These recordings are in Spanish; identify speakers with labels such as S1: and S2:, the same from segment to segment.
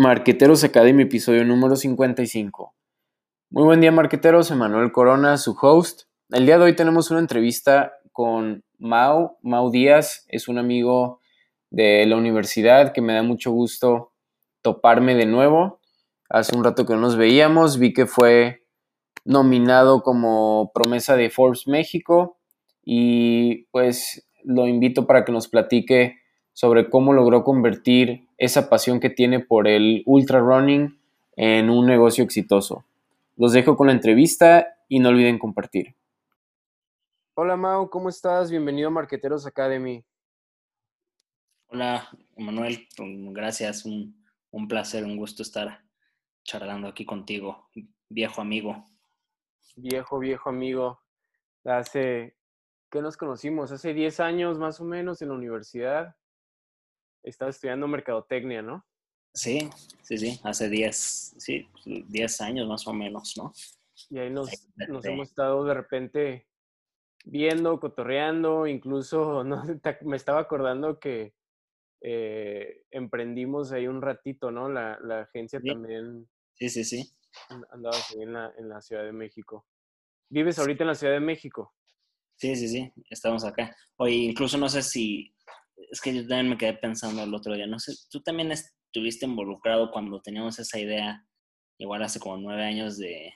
S1: Marqueteros Academy, episodio número 55. Muy buen día, marqueteros. Emanuel Corona, su host. El día de hoy tenemos una entrevista con Mau. Mau Díaz es un amigo de la universidad que me da mucho gusto toparme de nuevo. Hace un rato que no nos veíamos, vi que fue nominado como promesa de Forbes México y pues lo invito para que nos platique sobre cómo logró convertir esa pasión que tiene por el ultra running en un negocio exitoso. Los dejo con la entrevista y no olviden compartir. Hola Mau, ¿cómo estás? Bienvenido a Marqueteros Academy.
S2: Hola Manuel, gracias, un, un placer, un gusto estar charlando aquí contigo, viejo amigo.
S1: Viejo, viejo amigo. Hace, ¿qué nos conocimos? Hace 10 años más o menos en la universidad estaba estudiando mercadotecnia, ¿no?
S2: Sí, sí, sí, hace 10, sí, 10 años más o menos, ¿no?
S1: Y ahí nos, nos hemos estado de repente viendo, cotorreando, incluso no, me estaba acordando que eh, emprendimos ahí un ratito, ¿no? La, la agencia también.
S2: Sí, sí, sí.
S1: Andaba en la, en la Ciudad de México. ¿Vives ahorita en la Ciudad de México?
S2: Sí, sí, sí, estamos acá. Oye, incluso no sé si es que yo también me quedé pensando el otro día, no sé, tú también estuviste involucrado cuando teníamos esa idea, igual hace como nueve años, de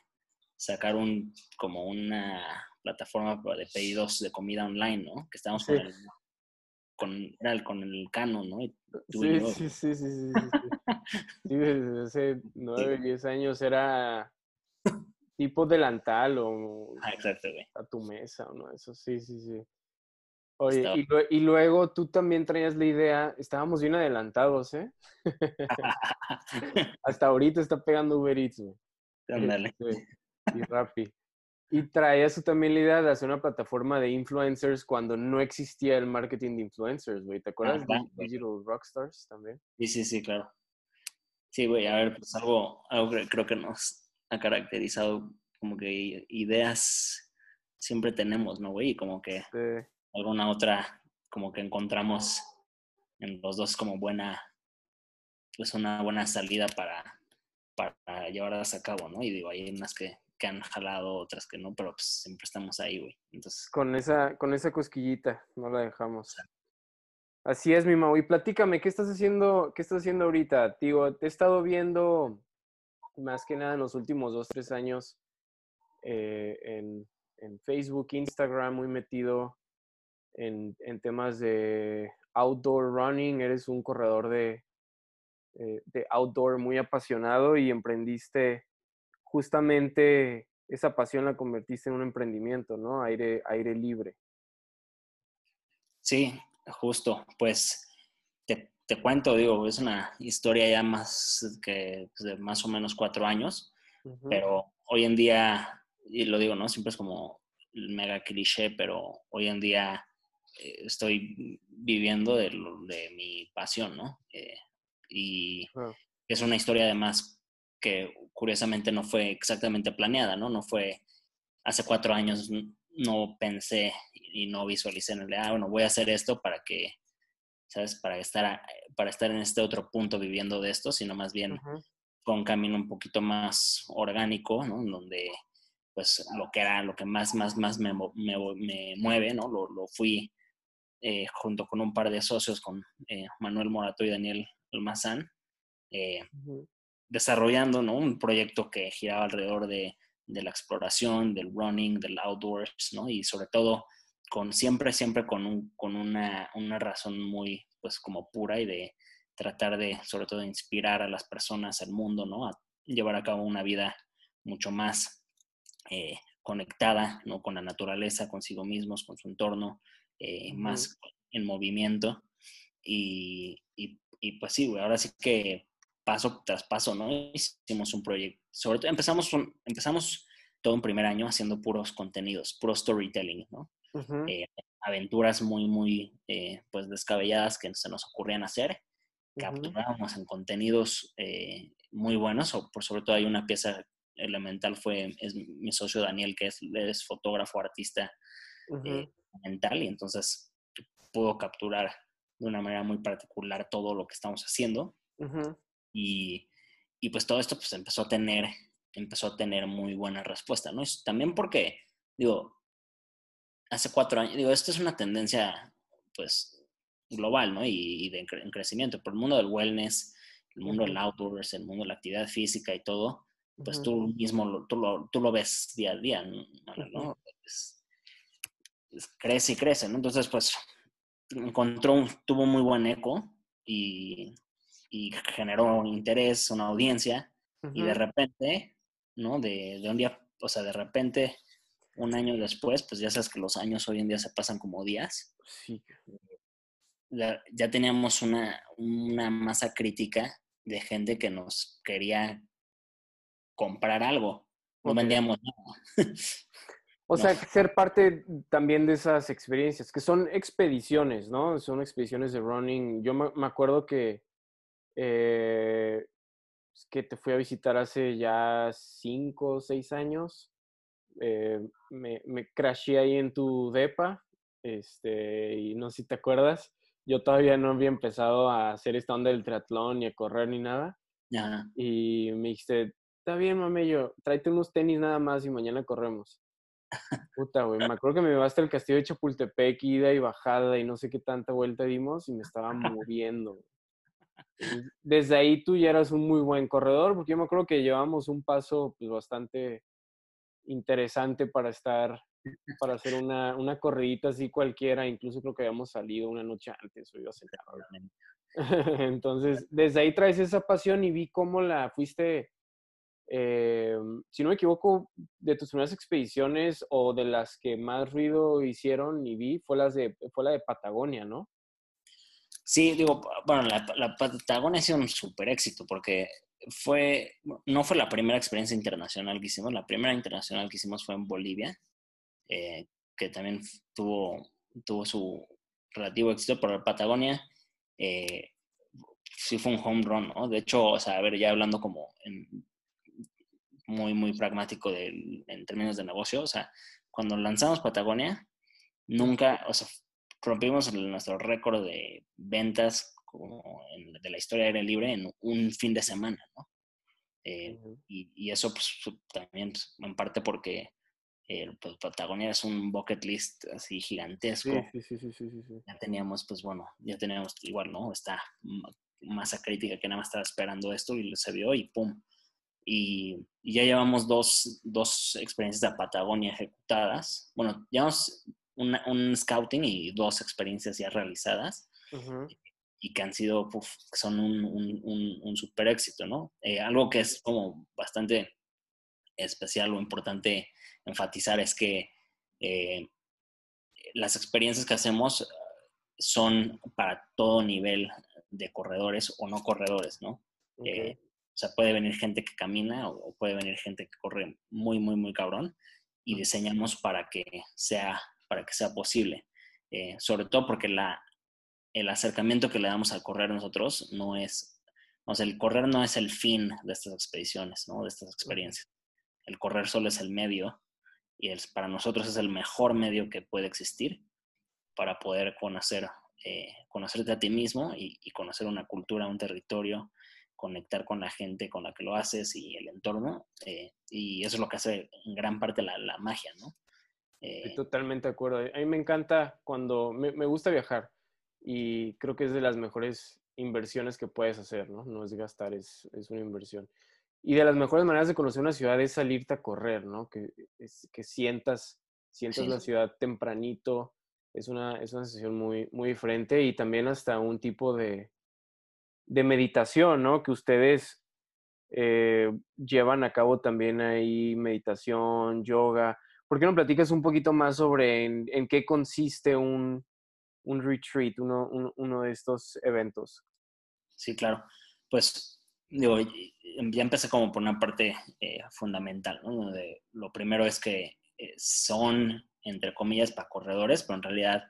S2: sacar un, como una plataforma de pedidos de comida online, ¿no? Que estábamos con, el, con, era el, con el Canon, ¿no?
S1: sí, sí, sí, sí, sí, sí, desde hace nueve, diez años era tipo delantal o
S2: ah, exacto,
S1: a tu mesa, ¿no? Eso sí, sí, sí. Oye, y, luego tú también traías la idea, estábamos bien adelantados, ¿eh? Hasta ahorita está pegando Uber Eats, güey. Este, y Rappi. Y traías tú también la idea de hacer una plataforma de influencers cuando no existía el marketing de influencers, güey. ¿Te acuerdas de Digital Rockstars también?
S2: Sí, sí, sí, claro. Sí, güey, a ver, pues algo, algo que creo que nos ha caracterizado como que ideas siempre tenemos, ¿no, güey? Y como que alguna otra como que encontramos en los dos como buena, pues una buena salida para, para llevarlas a cabo, ¿no? Y digo, hay unas que, que han jalado, otras que no, pero pues siempre estamos ahí, güey. Entonces...
S1: Con esa, con esa cosquillita, no la dejamos. Así es, mi Mau. Y platícame, ¿qué estás haciendo, qué estás haciendo ahorita? Digo, te he estado viendo más que nada en los últimos dos, tres años eh, en, en Facebook, Instagram, muy metido en, temas de outdoor running, eres un corredor de, eh, de outdoor muy apasionado y emprendiste justamente esa pasión la convertiste en un emprendimiento, ¿no? Aire, aire libre.
S2: Sí, justo. Pues te, te cuento, digo, es una historia ya más que pues, de más o menos cuatro años, pero hoy en día, y lo digo, ¿no? Siempre es como el mega cliché, pero hoy en día estoy viviendo de, de, mi pasión, ¿no? Eh, y es una historia además que curiosamente no fue exactamente planeada, ¿no? No fue hace cuatro años, no pensé y no visualicé en el, ah, bueno, voy a hacer esto para que, ¿sabes? Para estar, para estar en este otro punto viviendo de esto, sino más bien con un camino un poquito más orgánico, ¿no? Donde pues lo que era, lo que más, más, más me, me, me mueve, ¿no? Lo, lo, fui eh, junto con un par de socios, con eh, Manuel Morato y Daniel Almazán, eh, desarrollando un proyecto que giraba alrededor de, la exploración, del running, del outdoors, ¿no? y sobre todo con siempre, siempre con, un, con una, una, razón muy, pues como pura y de tratar de, sobre todo, inspirar a las personas, al mundo, ¿no? A llevar a cabo una vida mucho más conectada, ¿no? Con la naturaleza, consigo mismos, con su entorno, eh, más en movimiento. Y, y, pues sí, güey, ahora sí que paso tras paso, ¿no? Hicimos un proyecto, sobre todo empezamos, empezamos todo un primer año haciendo puros contenidos, puro storytelling, ¿no? Eh, aventuras muy, muy, eh, pues descabelladas que se nos ocurrían hacer. Capturábamos en contenidos muy buenos, o por sobre todo hay una pieza elemental, fue es mi socio Daniel, que es, es fotógrafo, artista, mental y entonces puedo capturar de una manera muy particular todo lo que estamos haciendo. y, y pues todo esto pues empezó a tener, empezó a tener muy buena respuesta, ¿no? también porque, digo, hace cuatro años, digo, esto es una tendencia, pues, global, ¿no? Y, de en crecimiento, por el mundo del wellness, el mundo del outdoors, el mundo de la actividad física y todo, pues tú mismo lo, tú, lo, tú lo ves día a día, ¿no? Crece y crece, ¿no? Entonces, pues, encontró, tuvo muy buen eco y, y generó interés, una audiencia, y de repente, ¿no? De, de, un día, o sea, de repente, un año después, pues ya sabes que los años hoy en día se pasan como días. Sí. Ya, ya teníamos una, una masa crítica de gente que nos quería comprar algo. No vendíamos nada.
S1: O sea, ser parte también de esas experiencias, que son expediciones, ¿no? Son expediciones de running. Yo me, acuerdo que, eh, que te fui a visitar hace ya cinco o seis años. Eh, me, me crashé ahí en tu depa, este, y no sé si te acuerdas, yo todavía no había empezado a hacer esta onda del triatlón ni a correr ni nada. Y me dijiste, está bien, mamello, tráete unos tenis nada más y mañana corremos. Puta, güey, me acuerdo que me llevaste al castillo de Chapultepec, ida y bajada y no sé qué tanta vuelta dimos y me estaba moviendo. Desde ahí tú ya eras un muy buen corredor, porque yo me acuerdo que llevamos un paso pues, bastante interesante para estar, para hacer una, una corridita así cualquiera, incluso creo que habíamos salido una noche antes o iba a cenar. Entonces, desde ahí traes esa pasión y vi cómo la fuiste eh, si no me equivoco, de tus primeras expediciones o de las que más ruido hicieron y vi, fue, las de, fue la de Patagonia, ¿no?
S2: Sí, digo, bueno, la, Patagonia ha sido un súper éxito porque fue, no fue la primera experiencia internacional que hicimos, la primera internacional que hicimos fue en Bolivia, eh, que también tuvo, tuvo su relativo éxito, pero la Patagonia eh, sí fue un home run, ¿no? De hecho, o sea, a ver, ya hablando como en muy, muy pragmático de, en términos de negocio. O sea, cuando lanzamos Patagonia, nunca, o sea, rompimos nuestro récord de ventas como de la historia aérea libre en un fin de semana, ¿no? Eh, y, eso pues, también pues, en parte porque eh, pues, Patagonia es un bucket list así gigantesco. Sí, sí, sí, ya teníamos, pues bueno, ya teníamos igual, ¿no? Esta masa crítica que nada más estaba esperando esto y se vio y ¡pum! Y, ya llevamos dos, dos, experiencias de Patagonia ejecutadas. Bueno, llevamos un scouting y dos experiencias ya realizadas y que han sido, son un, un, un, super éxito, ¿no? Eh, algo que es como bastante especial o importante enfatizar es que eh, las experiencias que hacemos son para todo nivel de corredores o no corredores, ¿no? Eh, o sea, puede venir gente que camina o puede venir gente que corre muy, muy, muy cabrón y diseñamos para que sea, para que sea posible. Eh, sobre todo porque la, el acercamiento que le damos al correr nosotros no es, o sea, el correr no es el fin de estas expediciones, ¿no? De estas experiencias. El correr solo es el medio y es, para nosotros es el mejor medio que puede existir para poder conocer, eh, conocerte a ti mismo y, y, conocer una cultura, un territorio, conectar con la gente con la que lo haces y el entorno. Eh, y eso es lo que hace en gran parte la, la magia, ¿no?
S1: Estoy eh, totalmente de acuerdo. A mí me encanta cuando me, me, gusta viajar y creo que es de las mejores inversiones que puedes hacer, ¿no? No es gastar, es, es una inversión. Y de las mejores maneras de conocer una ciudad es salirte a correr, ¿no? Que, es, que sientas, sientas la ciudad tempranito. Es una, es una sensación muy, muy diferente y también hasta un tipo de, de meditación, ¿no? Que ustedes eh, llevan a cabo también ahí meditación, yoga. ¿Por qué no platicas un poquito más sobre en, qué consiste un, un retreat, uno, uno, de estos eventos?
S2: Sí, claro. Pues digo, ya empecé como por una parte eh, fundamental, ¿no? lo primero es que eh, son, entre comillas, para corredores, pero en realidad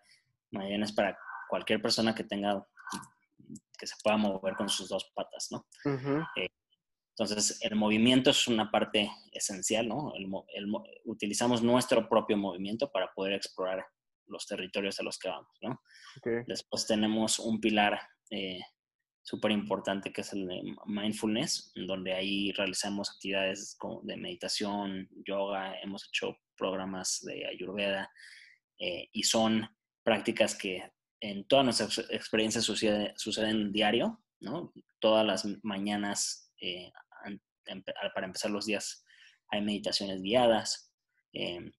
S2: mañana es para cualquier persona que tenga que se pueda mover con sus dos patas, ¿no? Eh, entonces, el movimiento es una parte esencial, ¿no? utilizamos nuestro propio movimiento para poder explorar los territorios a los que vamos, ¿no? Después tenemos un pilar eh, súper importante que es el de mindfulness, donde ahí realizamos actividades de meditación, yoga, hemos hecho programas de ayurveda eh, y son prácticas que en todas nuestras experiencias suceden diario, ¿no? Todas las mañanas eh, para empezar los días hay meditaciones guiadas, eh,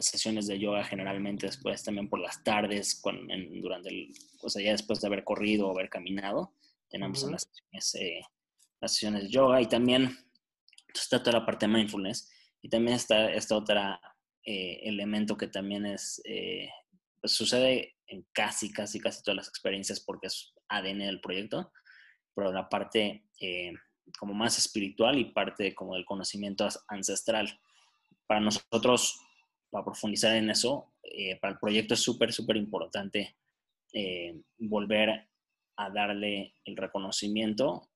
S2: sesiones de yoga generalmente después también por las tardes, durante el, o sea, ya después de haber corrido o haber caminado, tenemos las, sesiones, eh, las sesiones de yoga y también está toda la parte de mindfulness y también está este otro eh, elemento que también es, eh, pues sucede en casi, casi, casi todas las experiencias porque es ADN del proyecto, pero la parte como más espiritual y parte como del conocimiento ancestral. Para nosotros, para profundizar en eso, para el proyecto es súper, súper importante volver a darle el reconocimiento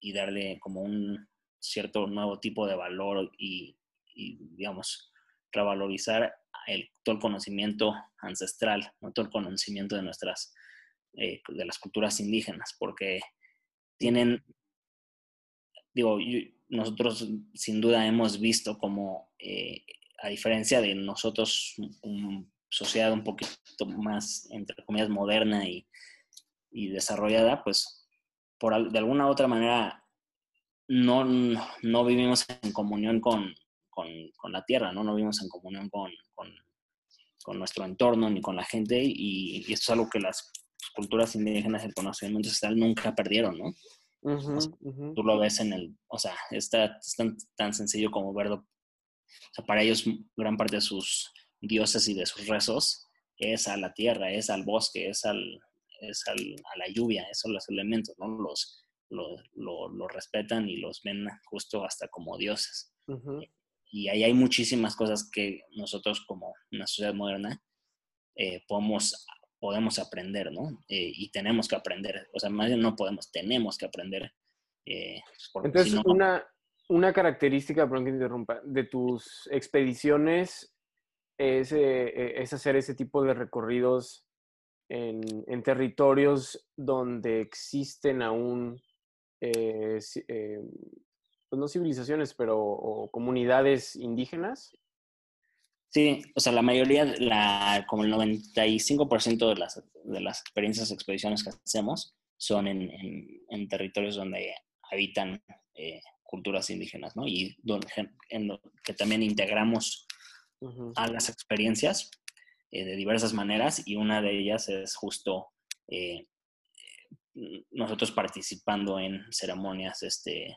S2: y darle como un cierto nuevo tipo de valor y, digamos, revalorizar el, todo el conocimiento ancestral, todo el conocimiento de nuestras, eh, de las culturas indígenas, porque tienen, digo, nosotros sin duda hemos visto como, eh, a diferencia de nosotros, una sociedad un poquito más, entre comillas, moderna y y desarrollada, pues por, de alguna u otra manera no, no vivimos en comunión con, con, la tierra, ¿no? No vivimos en comunión con, con, nuestro entorno ni con la gente y, esto es algo que las culturas indígenas, el conocimiento ancestral nunca perdieron, ¿no? Tú lo ves en el, o sea, está, es tan, tan, sencillo como verlo. O sea, para ellos gran parte de sus dioses y de sus rezos es a la tierra, es al bosque, es al, es a la lluvia, esos son los elementos, ¿no? Los, los, respetan y los ven justo hasta como dioses. Y ahí hay muchísimas cosas que nosotros como una sociedad moderna eh, podemos, podemos aprender, ¿no? Eh, y tenemos que aprender, o sea, más bien no podemos, tenemos que aprender.
S1: Eh, Entonces, una, una característica, perdón que interrumpa, de tus expediciones es, es hacer ese tipo de recorridos en, territorios donde existen aún, eh, eh, pues no civilizaciones, pero comunidades indígenas?
S2: Sí, o sea, la mayoría, la, como el 95% de las, de las experiencias, expediciones que hacemos son en, en, territorios donde habitan eh, culturas indígenas, ¿no? Y donde, en que también integramos a las experiencias eh, de diversas maneras y una de ellas es justo eh, nosotros participando en ceremonias este,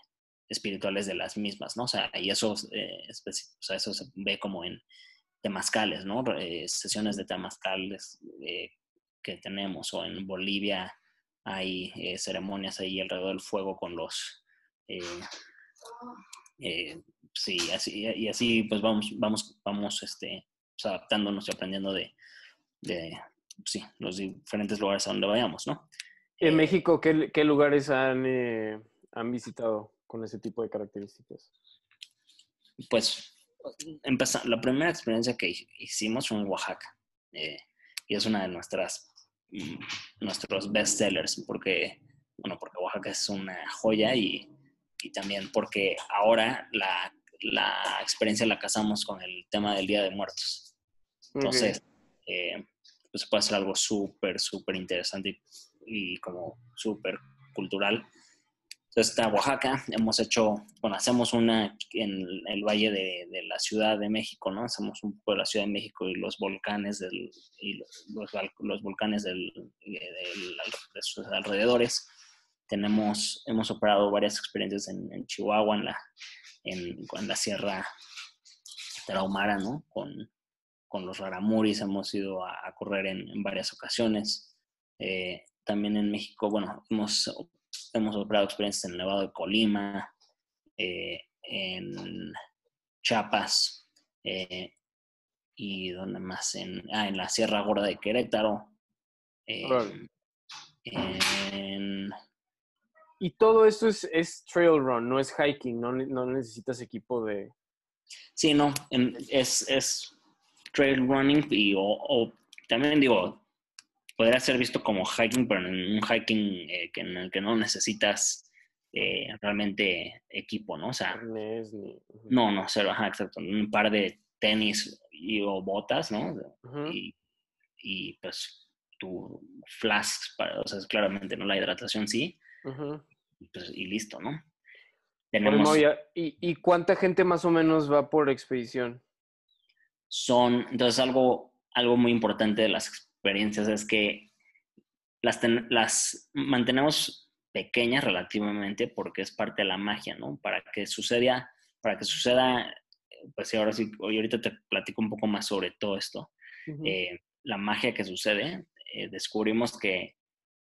S2: espirituales de las mismas, ¿no? O sea, y eso, eh, eso se ve como en temazcales, ¿no? sesiones de temazcales que tenemos, o en Bolivia hay ceremonias ahí alrededor del fuego con los... sí, así, y así pues vamos, vamos, vamos, este, pues, adaptándonos y aprendiendo de, sí, los diferentes lugares a donde vayamos, ¿no?
S1: En eh, México, ¿qué, lugares han, eh, han visitado con ese tipo de características?
S2: Pues la primera experiencia que hicimos fue en Oaxaca. Eh, y es una de nuestras mm, nuestros best sellers porque bueno porque Oaxaca es una joya y, y también porque ahora la, la, experiencia la casamos con el tema del Día de Muertos entonces, eh, pues puede ser algo súper, súper interesante y, como súper cultural. Entonces está Oaxaca, hemos hecho, bueno, hacemos una en el valle de, la Ciudad de México, ¿no? Hacemos un poco de la Ciudad de México y los volcanes del, y los, volcanes del, de sus alrededores. Tenemos, hemos operado varias experiencias en, Chihuahua, en la, en, la Sierra Tarahumara, ¿no? Con, con los Raramuris hemos ido a, correr en, varias ocasiones. Eh, también en México, bueno, hemos, hemos operado experiencias en el Nevado de Colima, eh, en Chiapas, eh, y donde más, en, ah, en la Sierra Gorda de Querétaro.
S1: Y todo esto es, es, trail run, no es hiking, no, no necesitas equipo de...
S2: Sí, no, es, es trail running y o, también digo, podría ser visto como hiking, pero en un hiking eh, en el que no necesitas eh, realmente equipo, ¿no? O sea, no, no, cero, ajá, exacto. Un par de tenis y, o botas, ¿no? y, y, pues tu flask, para, o sea, claramente, ¿no? La hidratación sí. pues, y listo, ¿no?
S1: Tenemos... ¿Y, ¿Y cuánta gente más o menos va por expedición?
S2: Son, entonces, algo, algo muy importante de las experiencias es que las, las mantenemos pequeñas relativamente porque es parte de la magia, ¿no? Para que suceda, para que suceda, pues ahora sí, hoy ahorita te platico un poco más sobre todo esto. Eh, la magia que sucede, eh, descubrimos que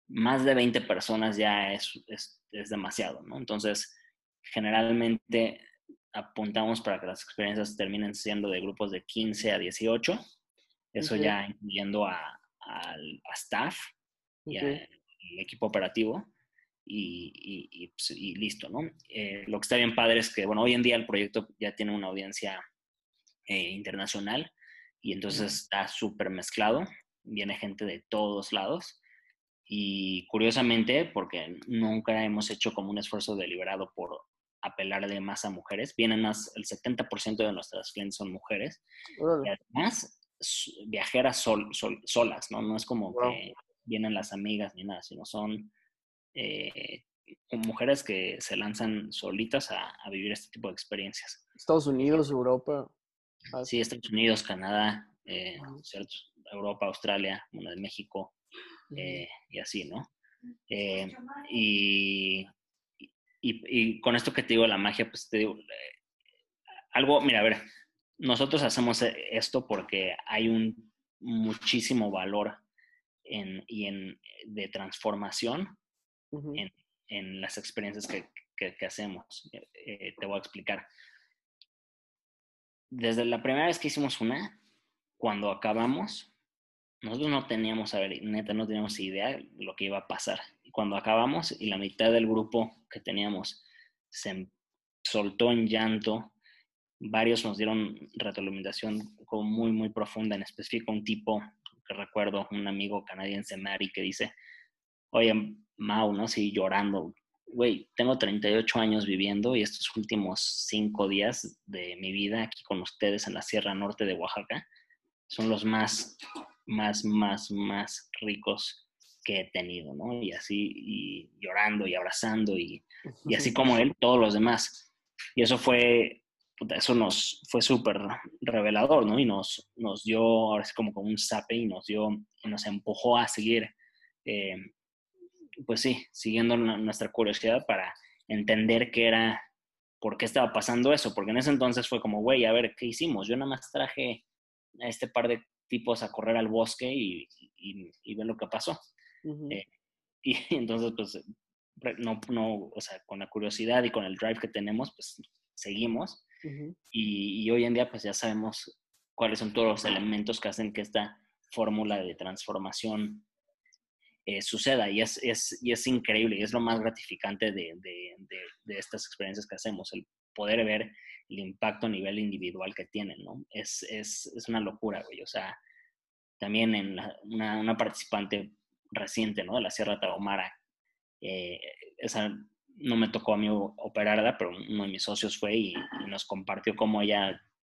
S2: más de 20 personas ya es, es, es, demasiado, ¿no? Entonces, generalmente apuntamos para que las experiencias terminen siendo de grupos de 15 a 18, eso ya incluyendo a, a, staff y al equipo operativo. Y, pues, y, listo, ¿no? Eh, lo que está bien padre es que, bueno, hoy en día el proyecto ya tiene una audiencia eh, internacional y entonces está súper mezclado, viene gente de todos lados y curiosamente, porque nunca hemos hecho como un esfuerzo deliberado por apelarle más a mujeres, vienen más, el 70% de nuestras clientes son mujeres y además viajeras sol, solas, ¿no? No es como que vienen las amigas ni nada, sino son eh, mujeres que se lanzan solitas a, vivir este tipo de experiencias.
S1: Estados Unidos, Europa.
S2: Sí, Estados Unidos, Canadá, eh, Europa, Australia, de México eh, y así, ¿no? y, y, con esto que te digo, la magia, pues te digo, algo, mira, a ver, nosotros hacemos esto porque hay un muchísimo valor en, y en, de transformación en, en, las experiencias que, que, hacemos. Eh, te voy a explicar. Desde la primera vez que hicimos una, cuando acabamos, nosotros no teníamos, a ver, neta, no teníamos idea lo que iba a pasar. Cuando acabamos y la mitad del grupo que teníamos se soltó en llanto, varios nos dieron retroalimentación muy, muy profunda, en específico un tipo que recuerdo, un amigo canadiense, Mary, que dice, oye, Mau, ¿no? Sí, llorando, güey, tengo 38 años viviendo y estos últimos cinco días de mi vida aquí con ustedes en la Sierra Norte de Oaxaca son los más, más, más, más ricos que he tenido, ¿no? Y así, y llorando y abrazando y, y así como él, todos los demás. Y eso fue eso nos fue súper revelador, ¿no? Y nos, nos dio, ahora sí como, como un sape y nos dio, y nos empujó a seguir, eh, pues sí, siguiendo nuestra curiosidad para entender qué era, por qué estaba pasando eso, porque en ese entonces fue como, güey, a ver, ¿qué hicimos? Yo nada más traje a este par de tipos a correr al bosque y, y, y ver lo que pasó. Eh, y entonces, pues, no, no, o sea, con la curiosidad y con el drive que tenemos, pues seguimos y, hoy en día pues ya sabemos cuáles son todos los elementos que hacen que esta fórmula de transformación eh, suceda y es, es, y es increíble y es lo más gratificante de, de, de, estas experiencias que hacemos, el poder ver el impacto a nivel individual que tienen, ¿no? Es, es, es una locura, güey. O sea, también en una, una, participante reciente, ¿no? De la Sierra Tarahumara, eh, esa no me tocó a mí operarla, pero uno de mis socios fue y, nos compartió cómo ella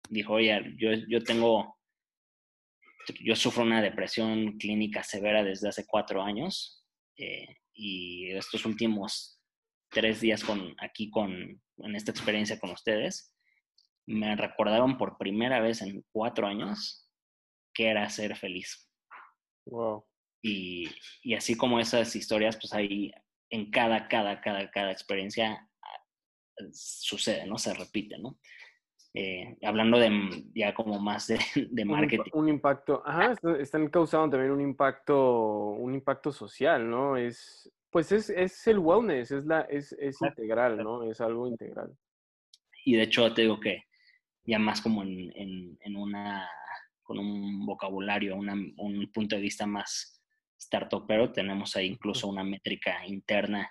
S2: dijo, oye, yo, yo tengo, yo sufro una depresión clínica severa desde hace cuatro años eh, y estos últimos tres días con, aquí con, en esta experiencia con ustedes, me recordaron por primera vez en cuatro años que era ser feliz.
S1: Wow.
S2: Y, y así como esas historias, pues hay, en cada, cada, cada, cada experiencia ah, sucede, ¿no? Se repite, ¿no? Eh, hablando de ya como más de, de marketing.
S1: Un, impacto, ajá, están causando también un impacto, un impacto social, ¿no? Es, pues es, es el wellness, es, la, es, es integral, ¿no? Es algo integral.
S2: Y de hecho te digo que ya más como en, en, en una, con un vocabulario, una, un punto de vista más startup, pero tenemos ahí incluso una métrica interna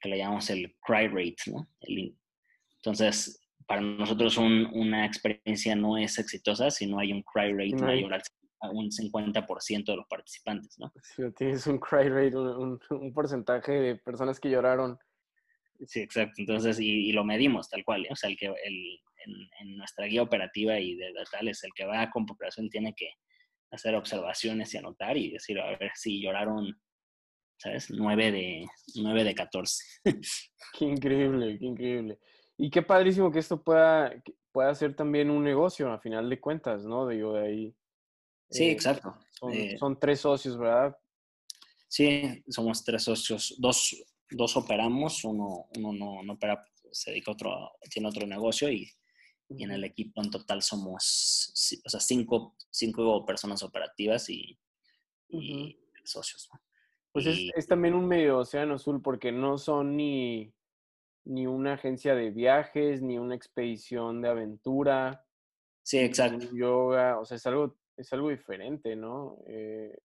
S2: que le llamamos el cry rate, ¿no? entonces, para nosotros una experiencia no es exitosa si no hay un cry rate mayor al un 50% de los participantes, ¿no?
S1: Sí, tienes un cry rate, un, porcentaje de personas que lloraron.
S2: Sí, exacto. Entonces, y, lo medimos tal cual. ¿eh? O sea, el que el, en, nuestra guía operativa y de, tal es el que va con operación tiene que hacer observaciones y anotar y decir, a ver si lloraron, ¿sabes? 9 de, 9 de 14.
S1: qué increíble, qué increíble. Y qué padrísimo que esto pueda, pueda ser también un negocio a final de cuentas, ¿no? Digo, de ahí.
S2: Sí, eh, exacto.
S1: Eh son, tres socios, ¿verdad?
S2: Sí, somos tres socios. Dos, dos operamos, uno, uno no, no opera, se dedica a otro, tiene otro negocio y y en el equipo en total somos, o sea, cinco, cinco personas operativas y, socios.
S1: Pues es, también un medio océano azul porque no son ni, ni una agencia de viajes, ni una expedición de aventura.
S2: Sí, exacto.
S1: Yoga, o sea, es algo, es algo diferente, ¿no? Eh,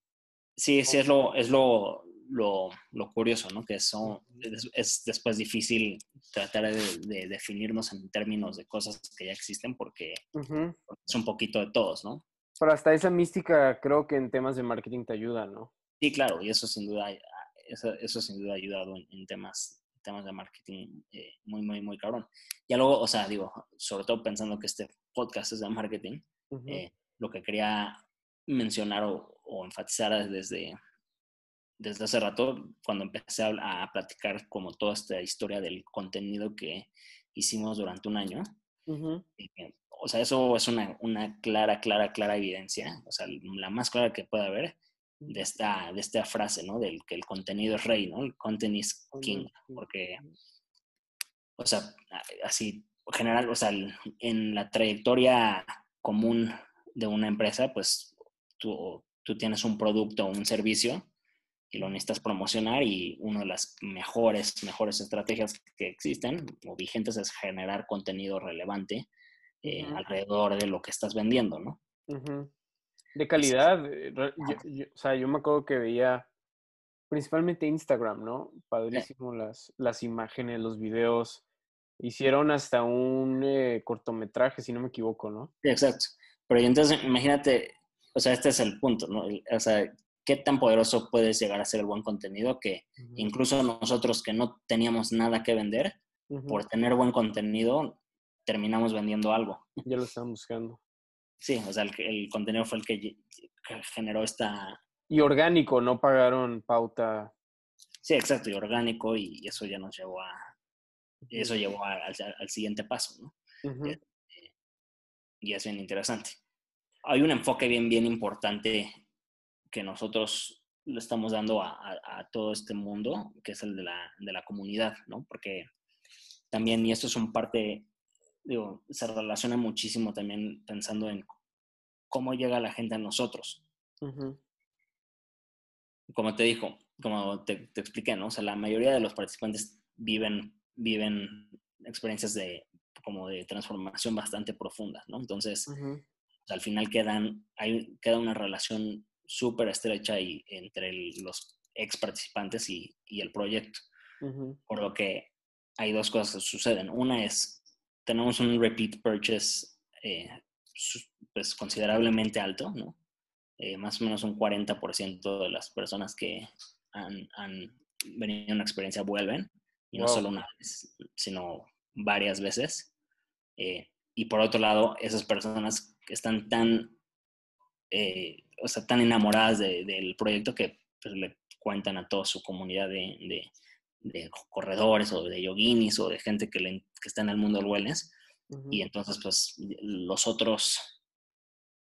S2: sí, sí, es lo, es lo, lo, lo curioso, ¿no? Que son, es, después difícil tratar de, definirnos en términos de cosas que ya existen porque, es un poquito de todos, ¿no?
S1: Pero hasta esa mística creo que en temas de marketing te ayuda, ¿no?
S2: Sí, claro, y eso sin duda, eso, eso sin duda ha ayudado en, temas, temas de marketing eh, muy, muy, muy cabrón. Ya luego, o sea, digo, sobre todo pensando que este podcast es de marketing, eh, lo que quería mencionar o, o enfatizar desde, desde hace rato, cuando empecé a, platicar como toda esta historia del contenido que hicimos durante un año, eh, o sea, eso es una, una, clara, clara, clara evidencia, o sea, la más clara que puede haber de esta, de esta frase, ¿no? Del que el contenido es rey, ¿no? El content is king, porque, o sea, así, general, o sea, en la trayectoria común de una empresa, pues tú, tú tienes un producto o un servicio y lo necesitas promocionar y una de las mejores, mejores estrategias que existen o vigentes es generar contenido relevante eh, alrededor de lo que estás vendiendo, ¿no?
S1: De calidad. Eh, o sea, yo me acuerdo que veía principalmente Instagram, ¿no? Padrísimo las, las imágenes, los videos. Hicieron hasta un eh, cortometraje, si no me equivoco, ¿no?
S2: exacto. Pero entonces, imagínate, o sea, este es el punto, ¿no? O sea, qué tan poderoso puedes llegar a ser el buen contenido que incluso nosotros que no teníamos nada que vender, por tener buen contenido, terminamos vendiendo algo.
S1: Ya lo estaban buscando.
S2: Sí, o sea, el, contenido fue el que, generó esta...
S1: Y orgánico, no pagaron pauta.
S2: Sí, exacto, y orgánico, y, eso ya nos llevó a... Eso llevó al, siguiente paso, ¿no? Eh, y es bien interesante. Hay un enfoque bien, bien importante que nosotros le estamos dando a, todo este mundo, que es el de la, de la, comunidad, ¿no? Porque también, y esto es un parte, digo, se relaciona muchísimo también pensando en cómo llega la gente a nosotros. Como te dijo, como te, expliqué, ¿no? O sea, la mayoría de los participantes viven, viven experiencias de como de transformación bastante profundas, ¿no? Entonces, al final quedan, hay, queda una relación súper estrecha y, entre los ex participantes y, el proyecto. Por lo que hay dos cosas que suceden. Una es, tenemos un repeat purchase eh, pues considerablemente alto, ¿no? Eh, más o menos un 40% de las personas que han, venido a una experiencia vuelven, y no solo una vez, sino varias veces. Eh, y por otro lado, esas personas que están tan o sea, tan enamoradas del proyecto que pues, le cuentan a toda su comunidad de, corredores o de yoginis o de gente que, le, está en el mundo del wellness. Y entonces, pues, los otros,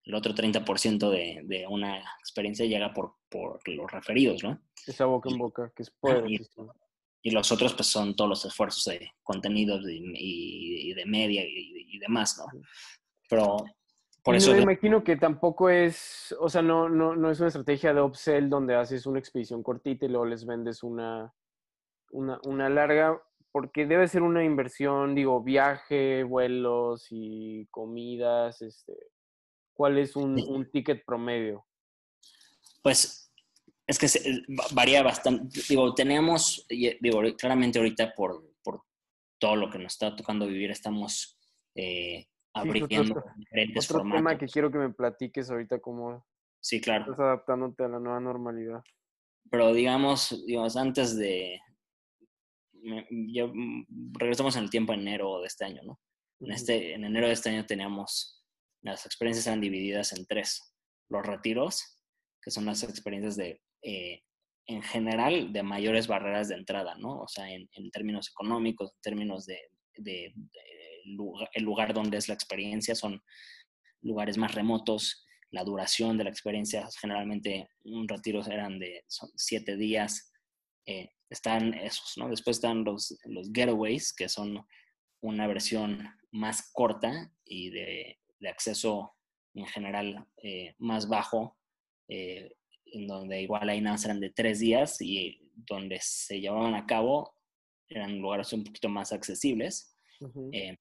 S2: el otro 30% de, de una experiencia llega por, por los referidos, ¿no?
S1: Esa boca en boca, que es poderoso.
S2: Y, los otros, pues, son todos los esfuerzos de contenidos y, de media y, demás, ¿no? Pero
S1: por eso me imagino que tampoco es, o sea, no, no, no es una estrategia de upsell donde haces una expedición cortita y luego les vendes una, una, una larga, porque debe ser una inversión, digo, viaje, vuelos y comidas, este, ¿cuál es un, un ticket promedio?
S2: Pues es que varía bastante. Digo, tenemos, digo, claramente ahorita por, por todo lo que nos está tocando vivir, estamos eh, abriendo
S1: diferentes otro tema que quiero que me platiques ahorita cómo...
S2: Sí, claro.
S1: Estás adaptándote a la nueva normalidad.
S2: Pero digamos, digamos antes de... Ya regresamos en el tiempo enero de este año, ¿no? En, este, en enero de este año teníamos, las experiencias eran divididas en tres. Los retiros, que son las experiencias de, eh, en general, de mayores barreras de entrada, ¿no? O sea, en, términos económicos, en términos de, de, lugar, el lugar donde es la experiencia, son lugares más remotos, la duración de la experiencia, generalmente un retiro eran de siete días, eh, están esos, ¿no? Después están los, los getaways, que son una versión más corta y de, acceso en general eh, más bajo, eh, en donde igual ahí nada eran de tres días y donde se llevaban a cabo eran lugares un poquito más accesibles. Eh,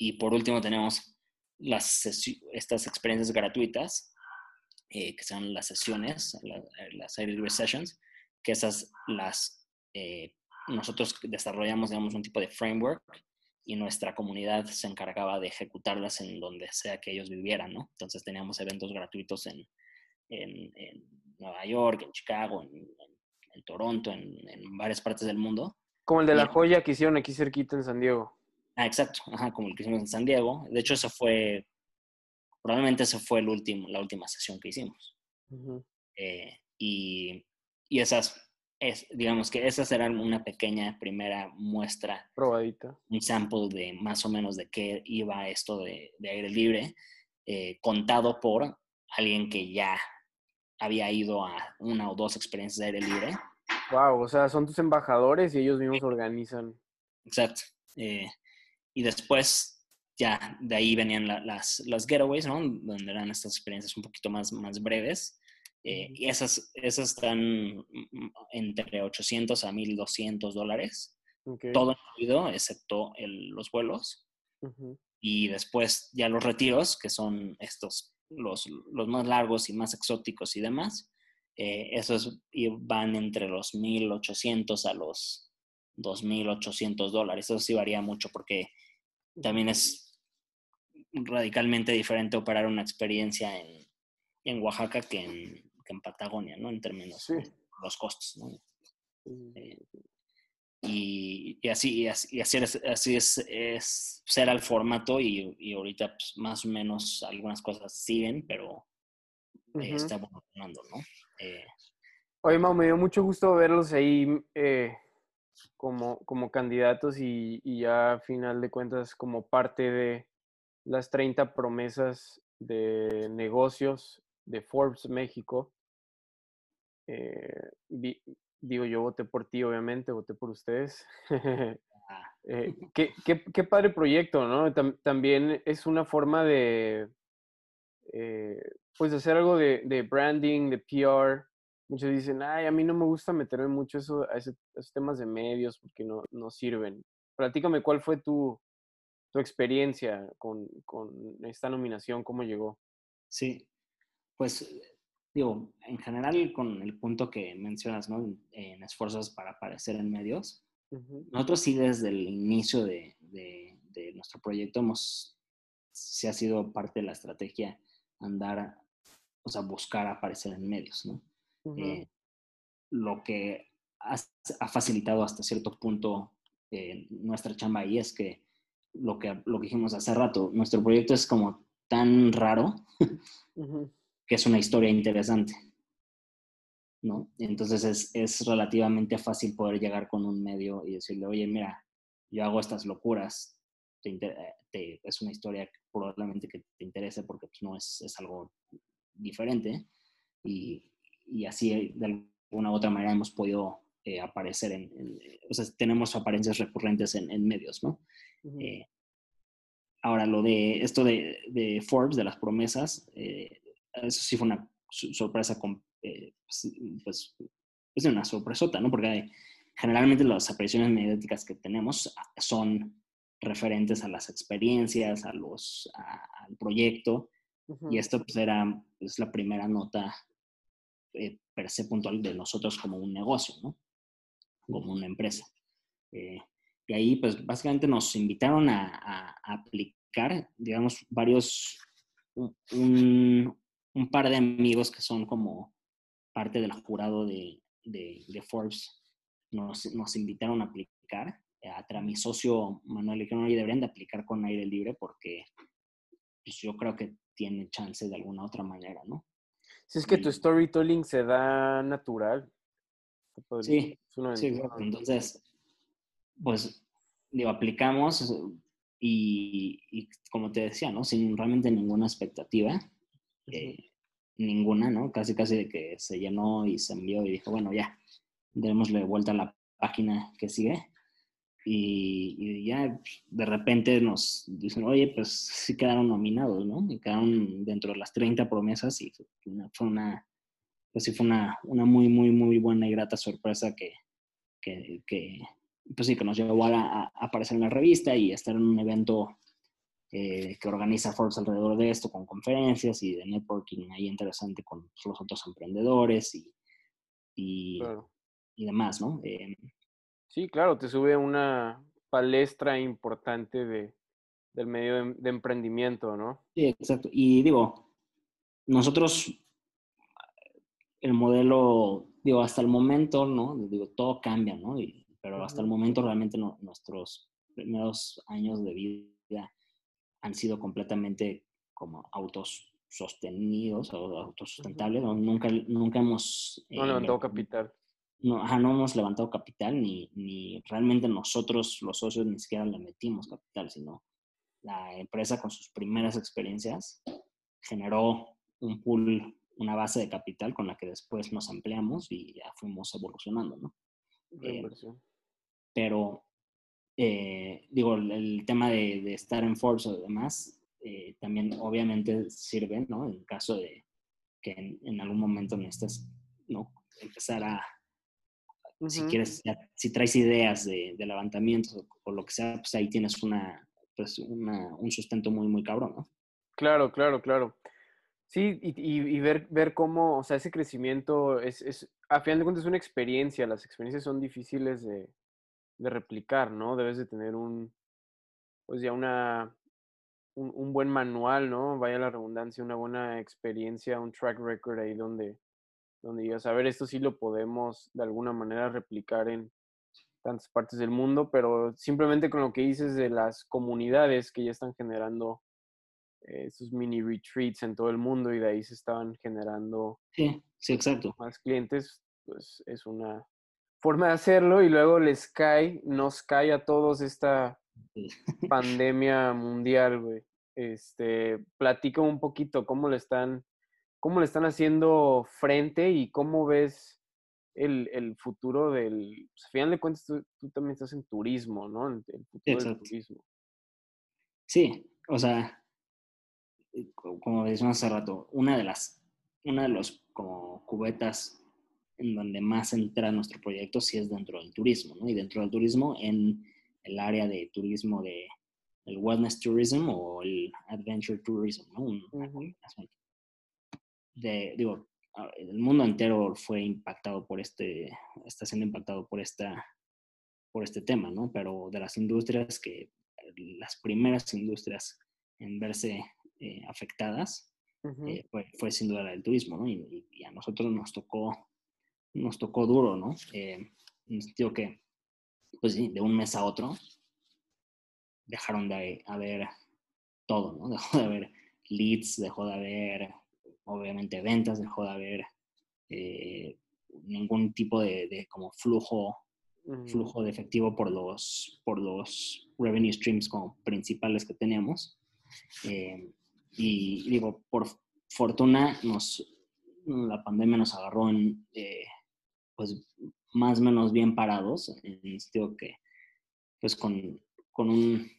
S2: y por último tenemos las estas experiencias gratuitas, que son las sesiones, las Air Sessions, que esas las nosotros desarrollamos, digamos, un tipo de framework y nuestra comunidad se encargaba de ejecutarlas en donde sea que ellos vivieran, ¿no? Entonces teníamos eventos gratuitos en, en, Nueva York, en Chicago, en, Toronto, en, varias partes del mundo.
S1: Como el de la joya que hicieron aquí cerquita en San Diego.
S2: Ah, exacto, ajá, como el que hicimos en San Diego. De hecho, eso fue, probablemente esa fue el último, la última sesión que hicimos. Eh, y, y esas es, digamos que esa será una pequeña primera muestra.
S1: Probadita.
S2: Un sample de más o menos de qué iba esto de, aire libre, eh, contado por alguien que ya había ido a una o dos experiencias de aire libre.
S1: Wow, o sea, son tus embajadores y ellos mismos organizan.
S2: Exacto. Eh, y después ya de ahí venían las, las getaways, ¿no? Donde eran estas experiencias un poquito más, más breves. Eh, y esas, esas están entre 800 a 1200 dólares. Todo incluido, excepto los vuelos. Y después ya los retiros, que son estos, los, los más largos y más exóticos y demás. Eh, esos van entre los 1800 a los 2800 dólares. Eso sí varía mucho porque también es radicalmente diferente operar una experiencia en, en Oaxaca que en, en Patagonia, ¿no? En términos de los costos, ¿no? Eh, y, así, y así, así, es, así es, será el formato y, ahorita pues, más o menos algunas cosas siguen, pero eh, está evolucionando, ¿no? Eh,
S1: Oye, Mau, me dio mucho gusto verlos ahí como, como candidatos y, y, ya a final de cuentas como parte de las 30 promesas de negocios de Forbes México. Eh, digo, yo voté por ti, obviamente, voté por ustedes. Ah. Eh, qué, qué, padre proyecto, ¿no? también es una forma de, eh, pues, hacer algo de, de, branding, de PR. Muchos dicen, ay, a mí no me gusta meterme mucho eso, a, esos temas de medios porque no, no sirven. Platícame cuál fue tu, tu experiencia con, con esta nominación, cómo llegó.
S2: Sí, pues digo, en general con el punto que mencionas, ¿no? En, esfuerzos para aparecer en medios, nosotros sí desde el inicio de, de, nuestro proyecto hemos, sí ha sido parte de la estrategia andar, o sea, buscar aparecer en medios, ¿no? Eh, lo que ha, ha, facilitado hasta cierto punto eh, nuestra chamba ahí es que lo que, lo que dijimos hace rato, nuestro proyecto es como tan raro que es una historia interesante. ¿no? Entonces es, es, relativamente fácil poder llegar con un medio y decirle, oye, mira, yo hago estas locuras, te, es una historia que probablemente que te interese porque pues, no es, es algo diferente y, y, así de alguna u otra manera hemos podido eh, aparecer en, o sea, tenemos apariencias recurrentes en, en medios, ¿no? Eh, ahora, lo de esto de, de Forbes, de las promesas, eh, eso sí fue una sorpresa, con, eh, pues, pues, es una sorpresota, ¿no? Porque generalmente las apariciones mediáticas que tenemos son referentes a las experiencias, a los, al proyecto, y esto pues era pues, la primera nota eh, per se puntual de nosotros como un negocio, ¿no? Como una empresa. Eh, y ahí, pues básicamente nos invitaron a, a aplicar, digamos, varios, un, un par de amigos que son como parte del jurado de, de, Forbes nos, nos, invitaron a aplicar. A, mi socio Manuel dijeron, oye, deberían de aplicar con aire libre porque pues, yo creo que tiene chance de alguna otra manera, ¿no?
S1: Si es que tu storytelling se da natural.
S2: Sí, sí, entonces, pues, digo, aplicamos y, y, como te decía, ¿no? Sin realmente ninguna expectativa, eh, ninguna, ¿no? Casi, casi de que se llenó y se envió y dijo, bueno, ya, démosle vuelta a la página que sigue. Y, ya de repente nos dicen, oye, pues sí quedaron nominados, ¿no? Y quedaron dentro de las 30 promesas y fue una, pues sí fue una, una muy, muy, muy buena y grata sorpresa que, que, que pues sí, que nos llevó a, aparecer en la revista y a estar en un evento eh, que organiza Forbes alrededor de esto, con conferencias y de networking ahí interesante con los otros emprendedores y, y, y demás, ¿no? Eh,
S1: Sí, claro, te sube una palestra importante de, del medio de, emprendimiento, ¿no?
S2: Sí, exacto. Y digo, nosotros, el modelo, digo, hasta el momento, ¿no? Digo, todo cambia, ¿no? pero hasta el momento realmente nuestros primeros años de vida han sido completamente como autos sostenidos o autosustentables. Nunca, nunca hemos...
S1: no levantado capital
S2: no, no hemos levantado capital ni, ni realmente nosotros, los socios, ni siquiera le metimos capital, sino la empresa con sus primeras experiencias generó un pool, una base de capital con la que después nos ampliamos y ya fuimos evolucionando, ¿no? Eh, pero, eh, digo, el, tema de, estar en Forbes o demás, eh, también obviamente sirve, ¿no? En caso de que en, en algún momento necesites, ¿no? Empezar a si quieres, si traes ideas de, de levantamientos o, lo que sea, pues ahí tienes una, pues una, un sustento muy, muy cabrón, ¿no?
S1: Claro, claro, claro. Sí, y, y, ver, ver cómo, o sea, ese crecimiento es, es, a final de cuentas, es una experiencia. Las experiencias son difíciles de, de replicar, ¿no? Debes de tener un, pues ya una, un, un, buen manual, ¿no? Vaya la redundancia, una buena experiencia, un track record ahí donde, donde digas, a ver, esto sí lo podemos de alguna manera replicar en tantas partes del mundo, pero simplemente con lo que dices de las comunidades que ya están generando eh, esos mini retreats en todo el mundo y de ahí se estaban generando
S2: sí, sí, exacto.
S1: más clientes, pues es una forma de hacerlo y luego les cae, nos cae a todos esta pandemia mundial, güey. Este, platica un poquito cómo le están cómo le están haciendo frente y cómo ves el, el futuro del... Pues, al final de cuentas, tú, también estás en turismo, ¿no? El, futuro del turismo.
S2: Sí, o sea, eh, como decíamos hace rato, una de las, una de los como cubetas en donde más entra nuestro proyecto sí es dentro del turismo, ¿no? Y dentro del turismo en el área de turismo de el wellness tourism o el adventure tourism, ¿no? Digo, el mundo entero fue impactado por este, está siendo impactado por esta, por este tema, ¿no? Pero de las industrias que, las primeras industrias en verse eh, afectadas, eh, fue, sin duda el turismo, ¿no? Y, a nosotros nos tocó, nos tocó duro, ¿no? Eh, digo que, pues sí, de un mes a otro, dejaron de haber todo, ¿no? Dejó de haber leads, dejó de haber obviamente ventas, dejó de haber eh, ningún tipo de, como flujo, flujo de efectivo por los, por los revenue streams como principales que teníamos. Eh, y digo, por fortuna, nos, la pandemia nos agarró en, eh, pues, más o menos bien parados, en el sentido que, pues, con, con un,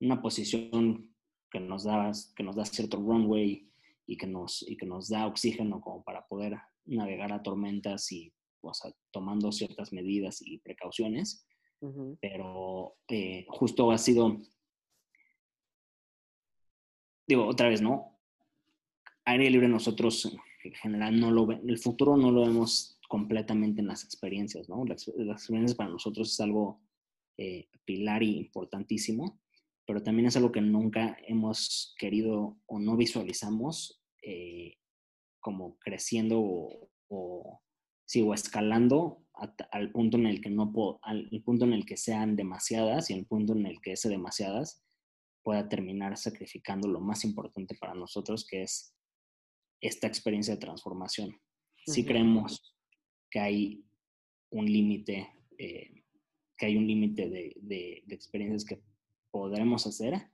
S2: una posición que nos, da, que nos da cierto runway y que nos, y que nos da oxígeno como para poder navegar a tormentas y o sea, tomando ciertas medidas y precauciones. Pero eh, justo ha sido, digo, otra vez, ¿no? Aire libre nosotros en general no lo el futuro no lo vemos completamente en las experiencias, ¿no? Las, experiencias para nosotros es algo eh, pilar y importantísimo, pero también es algo que nunca hemos querido o no visualizamos eh, como creciendo o, sigo escalando al punto en el que no puedo, al punto en el que sean demasiadas y el punto en el que ese demasiadas pueda terminar sacrificando lo más importante para nosotros, que es esta experiencia de transformación. Si creemos que hay un límite, eh, que hay un límite de, de, experiencias que podremos hacer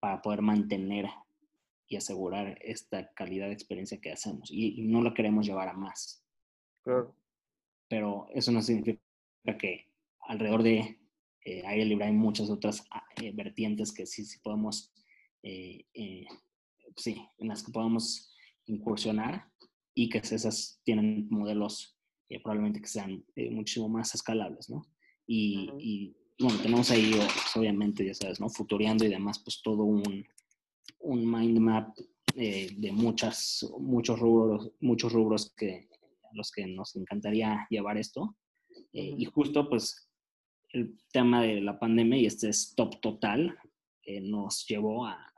S2: para poder mantener y asegurar esta calidad de experiencia que hacemos. Y, no lo queremos llevar a más. Pero eso no significa que alrededor de eh, aire libre hay muchas otras ah, eh, vertientes que sí, sí podemos, eh, sí, en las que podemos incursionar y que esas tienen modelos probablemente que sean muchísimo más escalables, ¿no? Y, y, bueno, tenemos ahí, obviamente, ya sabes, ¿no? Futureando y demás, pues todo un, un mind map de muchas, muchos rubros, muchos rubros que, a los que nos encantaría llevar esto. Y justo, pues, el tema de la pandemia y este stop total eh, nos llevó a,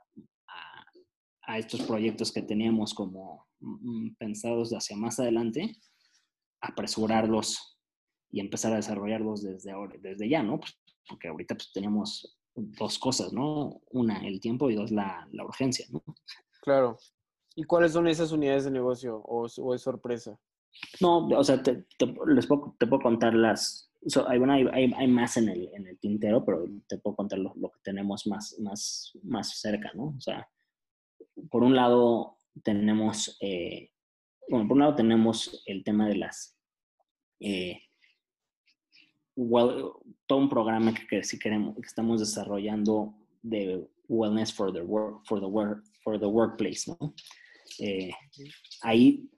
S2: a, estos proyectos que teníamos como mm, pensados hacia más adelante, apresurarlos y empezar a desarrollarlos desde ahora, desde ya, ¿no? Pues, porque ahorita pues teníamos dos cosas, ¿no? Una, el tiempo y dos, la, la urgencia, ¿no?
S1: Claro. ¿Y cuáles son esas unidades de negocio o, o es sorpresa?
S2: No, o sea, te, les puedo, te puedo contar las, hay, hay, hay, más en el, en el tintero, pero te puedo contar lo, que tenemos más, más, más cerca, ¿no? O sea, por un lado tenemos, eh, bueno, por un lado tenemos el tema de las, eh, todo un programa que, si queremos, que estamos desarrollando de wellness for the work, for the work, for the workplace, ¿no? Eh, ahí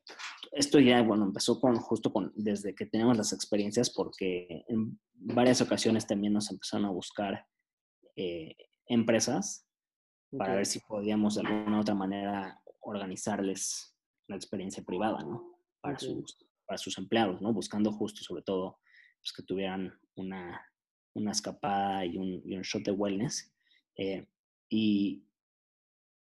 S2: esto ya, bueno, empezó con, justo con, desde que teníamos las experiencias, porque en varias ocasiones también nos empezaron a buscar eh, empresas para ver si podíamos de alguna u otra manera organizarles la experiencia privada, ¿no? Para, sus, para sus empleados, ¿no? Buscando justo, sobre todo, pues, que tuvieran una, una escapada y un, y un shot de wellness. Eh, y,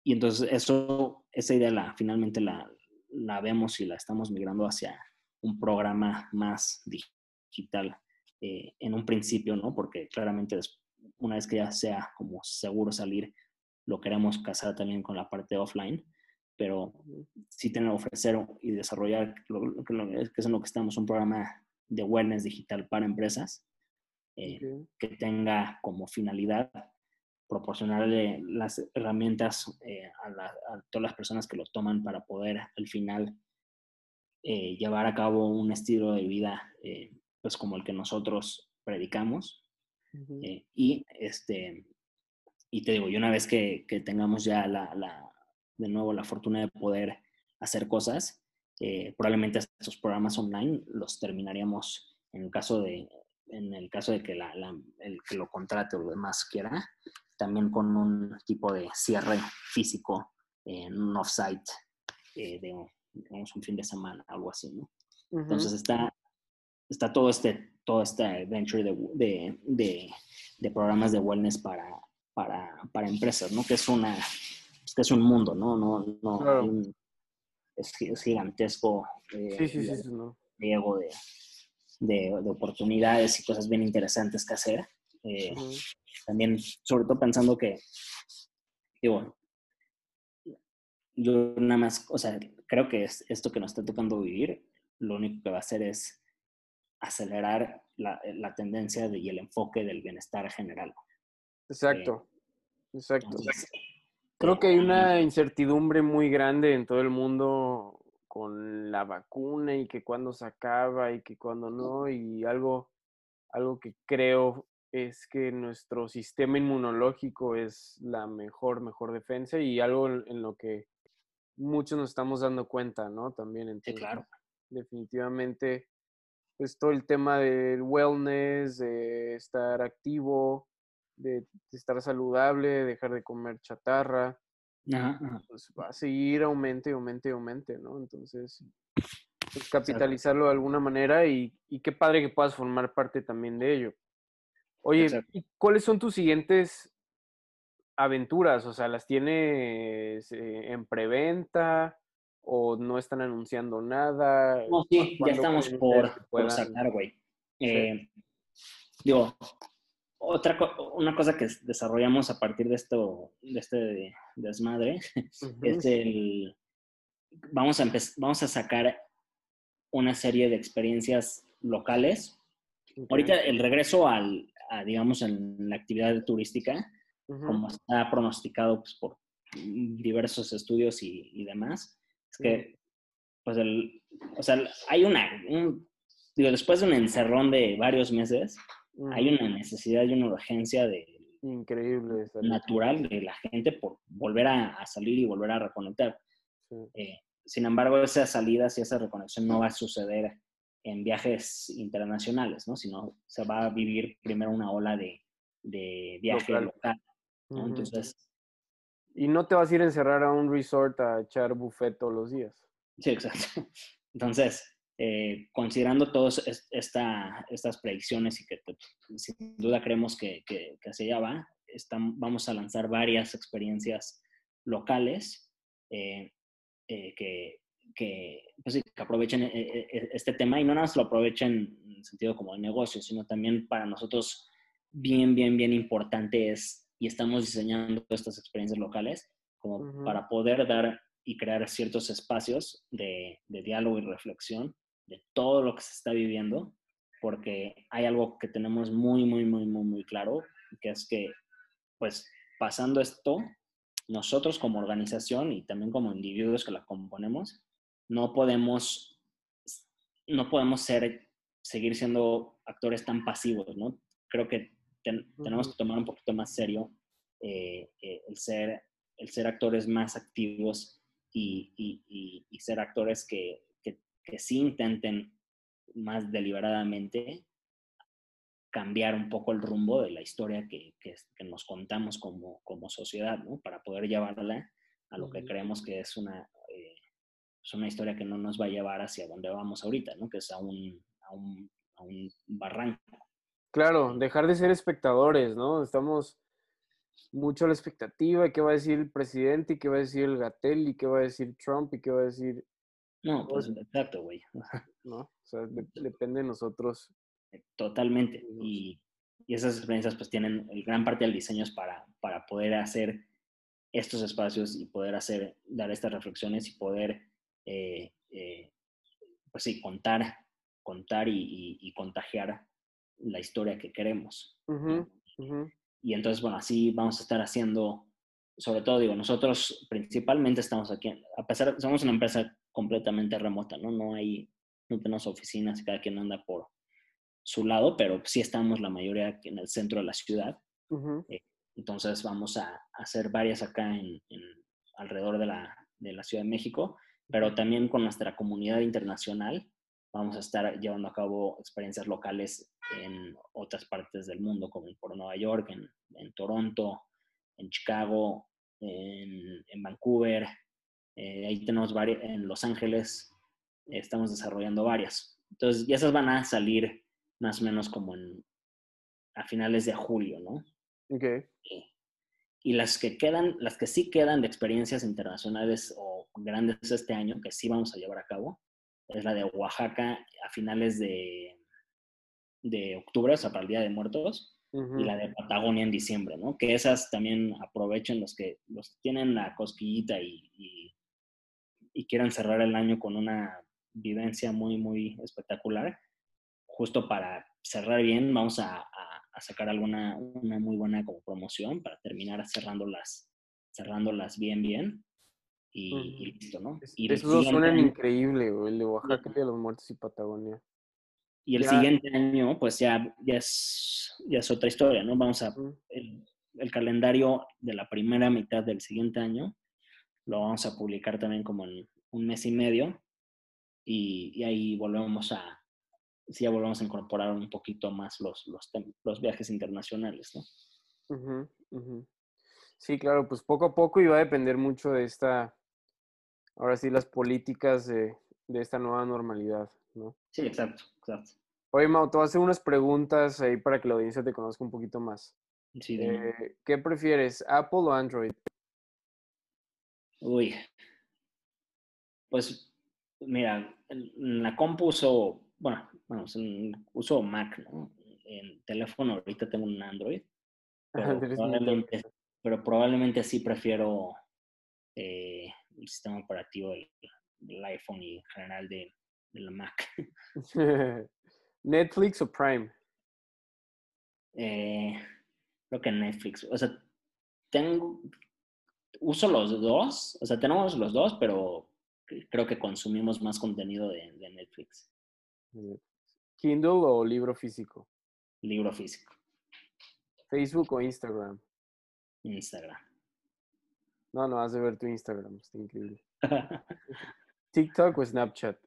S2: y entonces eso, esa idea la, finalmente la, la vemos y la estamos migrando hacia un programa más digital eh, en un principio, ¿no? Porque claramente una vez que ya sea como seguro salir, lo queremos casar también con la parte offline, pero sí tener ofrecer y desarrollar, lo, que es en lo que estamos, un programa de wellness digital para empresas eh, que tenga como finalidad proporcionarle las herramientas eh, a, todas las personas que lo toman para poder al final eh, llevar a cabo un estilo de vida pues como el que nosotros predicamos. Y este y te digo y una vez que, que tengamos ya la, la, de nuevo la fortuna de poder hacer cosas probablemente estos programas online los terminaríamos en el caso de en el caso de que la, el que lo contrate o lo demás quiera, también con un tipo de cierre físico en un offsite eh, de un fin de semana, algo así, ¿no? Entonces está, está todo este, todo este venture de, de, de, programas de wellness para, para, para, empresas, ¿no? Que es una, que es un mundo, ¿no? no, no es, gigantesco.
S1: Eh, sí, sí, sí, no.
S2: de, de, oportunidades y cosas bien interesantes que hacer. Eh, también, sobre todo pensando que, digo, yo nada más, o sea, creo que es esto que nos está tocando vivir, lo único que va a hacer es acelerar la, la tendencia y el enfoque del bienestar general.
S1: Exacto, exacto. Creo que hay una incertidumbre muy grande en todo el mundo con la vacuna y que cuando se acaba y que cuando no, y algo, algo que creo es que nuestro sistema inmunológico es la mejor, mejor defensa y algo en, lo que muchos nos estamos dando cuenta, ¿no? También,
S2: entonces, claro.
S1: definitivamente, pues todo el tema del wellness, de estar activo, de estar saludable, dejar de comer chatarra, pues va a seguir aumente, aumente, aumente, ¿no? Entonces, pues capitalizarlo de alguna manera y, y, qué padre que puedas formar parte también de ello. Oye, ¿y cuáles son tus siguientes aventuras? O sea, ¿las tienes eh, en preventa? o no están anunciando nada?
S2: No, sí, ya estamos por, por sacar, güey. Eh, digo, otra una cosa que desarrollamos a partir de esto, de este desmadre, es el vamos a vamos a sacar una serie de experiencias locales. Ahorita el regreso al, a, digamos, en la actividad turística, como está pronosticado pues, por diversos estudios y, demás, es que, pues, el, o sea, hay una, digo, después de un encerrón de varios meses, hay una necesidad y una urgencia de
S1: increíble
S2: natural de la gente por volver a, salir y volver a reconectar. Eh, sin embargo, esas salidas y esa reconexión no va a suceder en viajes internacionales, ¿no? Sino se va a vivir primero una ola de, de viaje local. Entonces.
S1: Y no te vas a ir a encerrar a un resort a echar buffet todos los días.
S2: Sí, exacto. Entonces, eh, considerando todas esta, estas predicciones y que sin duda creemos que, que, hacia allá va, vamos a lanzar varias experiencias locales eh, eh, que, que, pues que, aprovechen este tema y no nada más lo aprovechen en sentido como de negocio, sino también para nosotros bien, bien, bien importante es, y estamos diseñando estas experiencias locales como para poder dar y crear ciertos espacios de, de diálogo y reflexión de todo lo que se está viviendo, porque hay algo que tenemos muy, muy, muy, muy, muy claro, que es que, pues, pasando esto, nosotros como organización y también como individuos que la componemos, no podemos, no podemos ser, seguir siendo actores tan pasivos, ¿no? Creo que tenemos que tomar un poquito más serio eh, eh, el, ser, el ser actores más activos y, y, y ser actores que, que sí intenten más deliberadamente cambiar un poco el rumbo de la historia que, que, nos contamos como, como, sociedad, ¿no? Para poder llevarla a lo que creemos que es una, eh, es una historia que no nos va a llevar hacia donde vamos ahorita, ¿no? Que es a un, a un, a un barranco.
S1: Claro, dejar de ser espectadores, ¿no? Estamos mucho a la expectativa de qué va a decir el presidente y qué va a decir el Gatel y qué va a decir Trump y qué va a decir
S2: no, pues exacto, güey.
S1: ¿No? O sea, depende de nosotros.
S2: Totalmente. Y, esas experiencias pues tienen, el gran parte del diseño es para, para poder hacer estos espacios y poder hacer, dar estas reflexiones y poder, eh, eh, pues sí, contar, contar y, contagiar la historia que queremos. Y entonces, bueno, así vamos a estar haciendo, sobre todo, digo, nosotros principalmente estamos aquí, a pesar, somos una empresa completamente remota, ¿no? No hay, no tenemos oficinas y cada quien anda por su lado, pero sí estamos la mayoría en el centro de la ciudad. Eh, entonces vamos a, hacer varias acá en, alrededor de la, de la, Ciudad de México, pero también con nuestra comunidad internacional vamos a estar llevando a cabo experiencias locales en otras partes del mundo, como por Nueva York, en, en Toronto, en Chicago, en, en Vancouver, eh, ahí tenemos varias, en Los Ángeles estamos desarrollando varias. Entonces, ya esas van a salir más o menos como en, a finales de julio, ¿no?
S1: Ok.
S2: Y, las que quedan, las que sí quedan de experiencias internacionales o grandes este año, que sí vamos a llevar a cabo, es la de Oaxaca a finales de, de octubre, o sea, para el Día de Muertos, y la de Patagonia en diciembre, ¿no? Que esas también aprovechen los que los tienen la cosquillita y y quieran cerrar el año con una vivencia muy, muy espectacular, justo para cerrar bien, vamos a, sacar alguna una muy buena como promoción para terminar cerrándolas, cerrándolas bien, bien. Y, listo, ¿no? Y
S1: Esos suenan increíble, el de Oaxaca de los Muertos y Patagonia.
S2: Y el siguiente año, pues ya, ya, es, ya es otra historia, ¿no? Vamos a, el, el, calendario de la primera mitad del siguiente año lo vamos a publicar también como en un mes y medio y, ahí volvemos a, sí, ya volvemos a incorporar un poquito más los, los, los viajes internacionales, ¿no?
S1: Sí, claro, pues poco a poco y va a depender mucho de esta, ahora sí, las políticas de, de esta nueva normalidad, ¿no?
S2: Sí, exacto, exacto.
S1: Oye, Mau, te voy a hacer unas preguntas ahí para que la audiencia te conozca un poquito más.
S2: Sí,
S1: eh, ¿Qué prefieres, Apple o Android?
S2: Uy. Pues, mira, en la compu uso, bueno, bueno, uso Mac, ¿no? En teléfono ahorita tengo un Android. Pero, probablemente, pero probablemente sí prefiero eh, el sistema operativo del, iPhone y en general de, de la Mac.
S1: ¿Netflix o Prime?
S2: Eh, creo que Netflix. O sea, tengo, uso los dos, o sea, tenemos los dos, pero creo que consumimos más contenido de, Netflix.
S1: ¿Kindle o libro físico?
S2: Libro físico.
S1: ¿Facebook o Instagram?
S2: Instagram.
S1: No, no, has de ver tu Instagram, está increíble. ¿TikTok o Snapchat?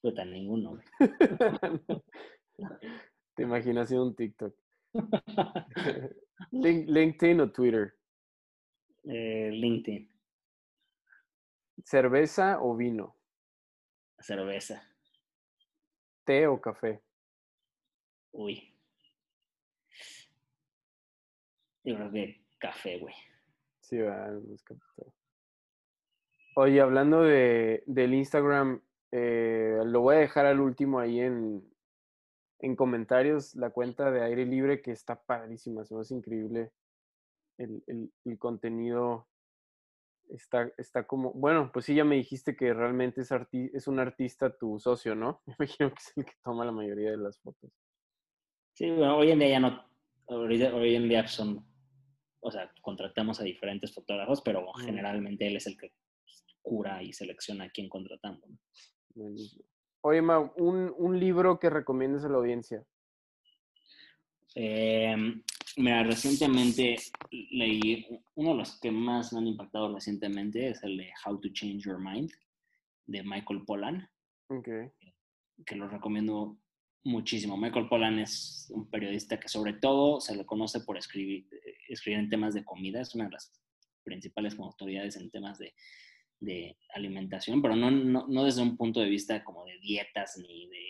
S2: Puta, ninguno.
S1: Te imaginas un TikTok. ¿LinkedIn o Twitter?
S2: Eh, LinkedIn.
S1: ¿Cerveza o vino?
S2: Cerveza.
S1: ¿Té o café?
S2: Uy. Yo creo que café, güey.
S1: Sí, va. Oye, hablando de, del Instagram, eh, lo voy a dejar al último ahí en, en comentarios la cuenta de aire libre que está padrísima, es increíble el, el, el, contenido. Está, está como, bueno, pues sí, ya me dijiste que realmente es, es un artista tu socio, ¿no? Me imagino que es el que toma la mayoría de las fotos.
S2: Sí, bueno, hoy en día ya no, hoy, en día son, o sea, contratamos a diferentes fotógrafos, pero generalmente él es el que cura y selecciona a quién contratamos.
S1: Oye, Ma, un, un, libro que recomiendes a la audiencia.
S2: Eh, mira, recientemente leí, uno de los que más me han impactado recientemente es el de How to Change Your Mind de Michael Pollan.
S1: Okay.
S2: Que lo recomiendo muchísimo. Michael Pollan es un periodista que sobre todo se le conoce por escribir, escribir en temas de comida. Es una de las principales autoridades en temas de, de alimentación, pero no, no, no, desde un punto de vista como de dietas ni de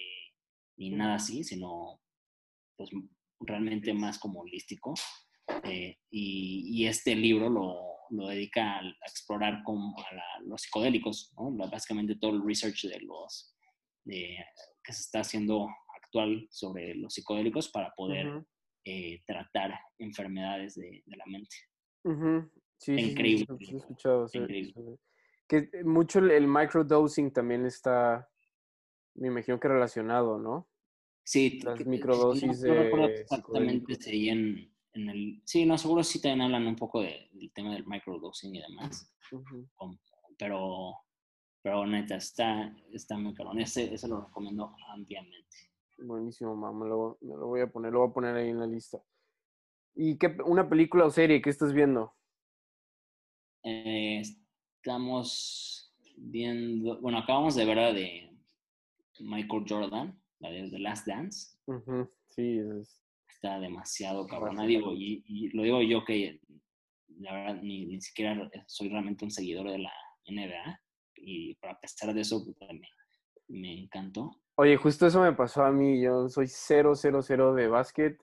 S2: ni nada así, sino pues realmente más como holístico. Eh, y, este libro lo, lo dedica a, explorar como a los psicodélicos, ¿no? básicamente todo el research de los de, que se está haciendo actual sobre los psicodélicos para poder eh, tratar enfermedades de, de la mente. increíble.
S1: increíble. Que mucho el microdosing también está, me imagino que relacionado, ¿no?
S2: Sí,
S1: las microdosis
S2: no, no exactamente en, en, el... Sí, no, seguro sí también hablan un poco de, del tema del microdosing y demás. pero, pero neta, está, está muy caro. Ese, ese lo recomiendo ampliamente.
S1: Buenísimo, mamá. Me lo, me lo voy a poner, lo voy a poner ahí en la lista. ¿Y qué, una película o serie que estás viendo?
S2: Eh, estamos viendo, bueno, acabamos de ver de Michael Jordan, la de The Last Dance.
S1: Sí,
S2: está demasiado cabrona, digo, y, lo digo yo que la verdad ni, ni, siquiera soy realmente un seguidor de la NBA, y a pesar de eso me, me encantó.
S1: Oye, justo eso me pasó a mí, yo soy 0-0-0 de básquet,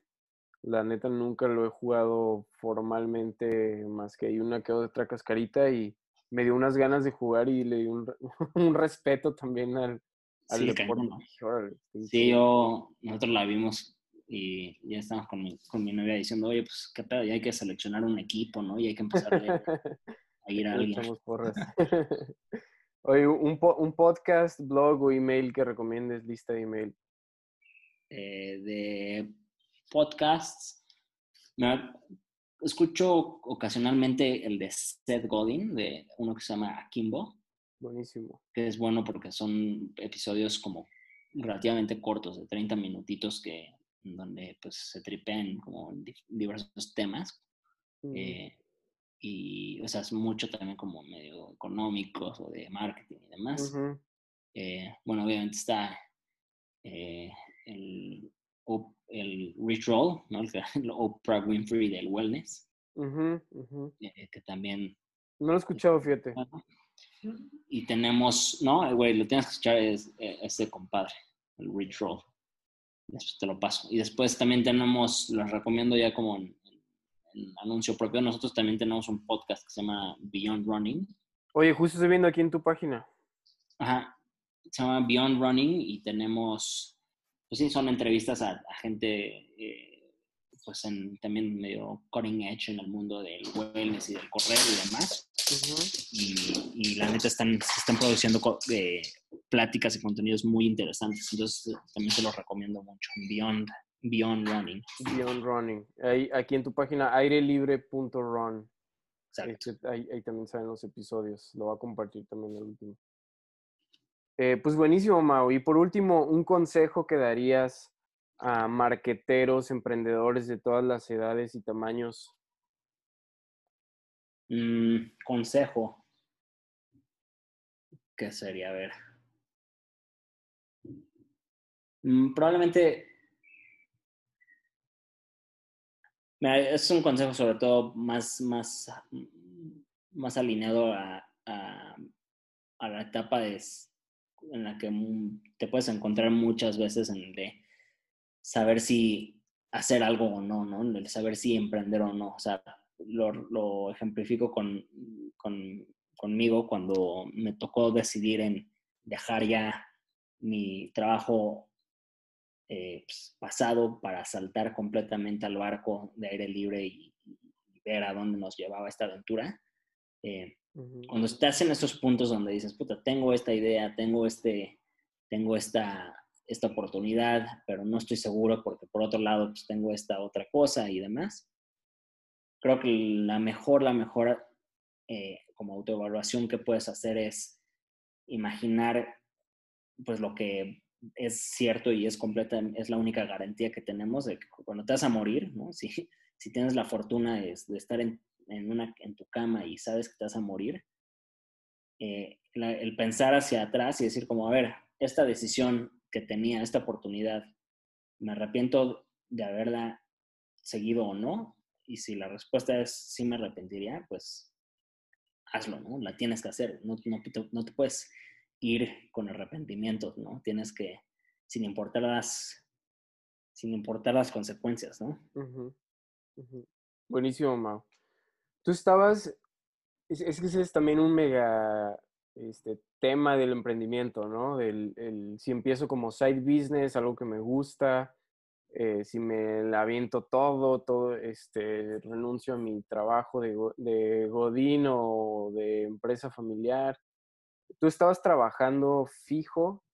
S1: la neta nunca lo he jugado formalmente más que hay una que otra cascarita y me dio unas ganas de jugar y le di un, un respeto también al,
S2: sí, yo, nosotros la vimos y ya estamos con mi, con mi novia diciendo, oye, pues qué pedo, ya hay que seleccionar un equipo, ¿no? Y hay que empezar a, ir a alguien.
S1: oye, un, un podcast, blog o email que recomiendes, lista de email.
S2: Eh, de podcasts, escucho ocasionalmente el de Seth Godin, de uno que se llama Akimbo.
S1: Buenísimo.
S2: Que es bueno porque son episodios como relativamente cortos, de 30 minutitos, que donde pues se tripean como diversos temas. Eh, y, o sea, es mucho también como medio económicos o de marketing y demás. Eh, bueno, obviamente está eh, el el Rich Roll, ¿no? el Oprah Winfrey del Wellness, que también...
S1: No lo he escuchado, fíjate.
S2: Y tenemos, no, güey, lo tienes que escuchar, es eh, ese compadre, el Rich Roll. Después te lo paso. Y después también tenemos, los recomiendo ya como en, anuncio propio, nosotros también tenemos un podcast que se llama Beyond Running.
S1: Oye, justo estoy viendo aquí en tu página.
S2: Ajá, se llama Beyond Running y tenemos, pues sí, son entrevistas a, gente, eh, pues en, también medio cutting edge en el mundo del wellness y del correr y demás. y, la neta están, están produciendo eh, pláticas y contenidos muy interesantes. Entonces también se los recomiendo mucho. Beyond, Beyond Running.
S1: Beyond Running. Ahí, aquí en tu página airelibre.run. Este, ahí, ahí, también salen los episodios. Lo voy a compartir también el último. Eh, pues buenísimo, Mau. Y por último, un consejo que darías a marqueteros, emprendedores de todas las edades y tamaños.
S2: Mm, consejo. ¿Qué sería? A ver. Mm, probablemente. es un consejo sobre todo más, más, más alineado a, a, la etapa en la que te puedes encontrar muchas veces en de saber si hacer algo o no, ¿no? El saber si emprender o no. O sea, lo, ejemplifico con, conmigo cuando me tocó decidir en dejar ya mi trabajo eh, pues, pasado para saltar completamente al barco de aire libre y, ver a dónde nos llevaba esta aventura. Eh, cuando estás en esos puntos donde dices, puta, tengo esta idea, tengo, este, tengo esta, esta oportunidad, pero no estoy seguro porque por otro lado pues tengo esta otra cosa y demás. Creo que la mejor, la mejor eh, como autoevaluación que puedes hacer es imaginar pues lo que es cierto y es completa, es la única garantía que tenemos de que cuando te vas a morir, ¿no? Si, si tienes la fortuna de estar en en, una, en tu cama y sabes que te vas a morir, eh, el pensar hacia atrás y decir como, a ver, esta decisión que tenía, esta oportunidad, ¿me arrepiento de haberla seguido o no? Y si la respuesta es sí me arrepentiría, pues hazlo, ¿no? La tienes que hacer, no, no, no te puedes ir con arrepentimientos, ¿no? Tienes que, sin importar las, sin importar las consecuencias, ¿no?
S1: Buenísimo, Mau. Tú estabas, es, que ese es también un mega este, tema del emprendimiento, ¿no? Del, si empiezo como side business, algo que me gusta, eh, si me la aviento todo, todo, este, renuncio a mi trabajo de, de Godín o de empresa familiar. Tú estabas trabajando fijo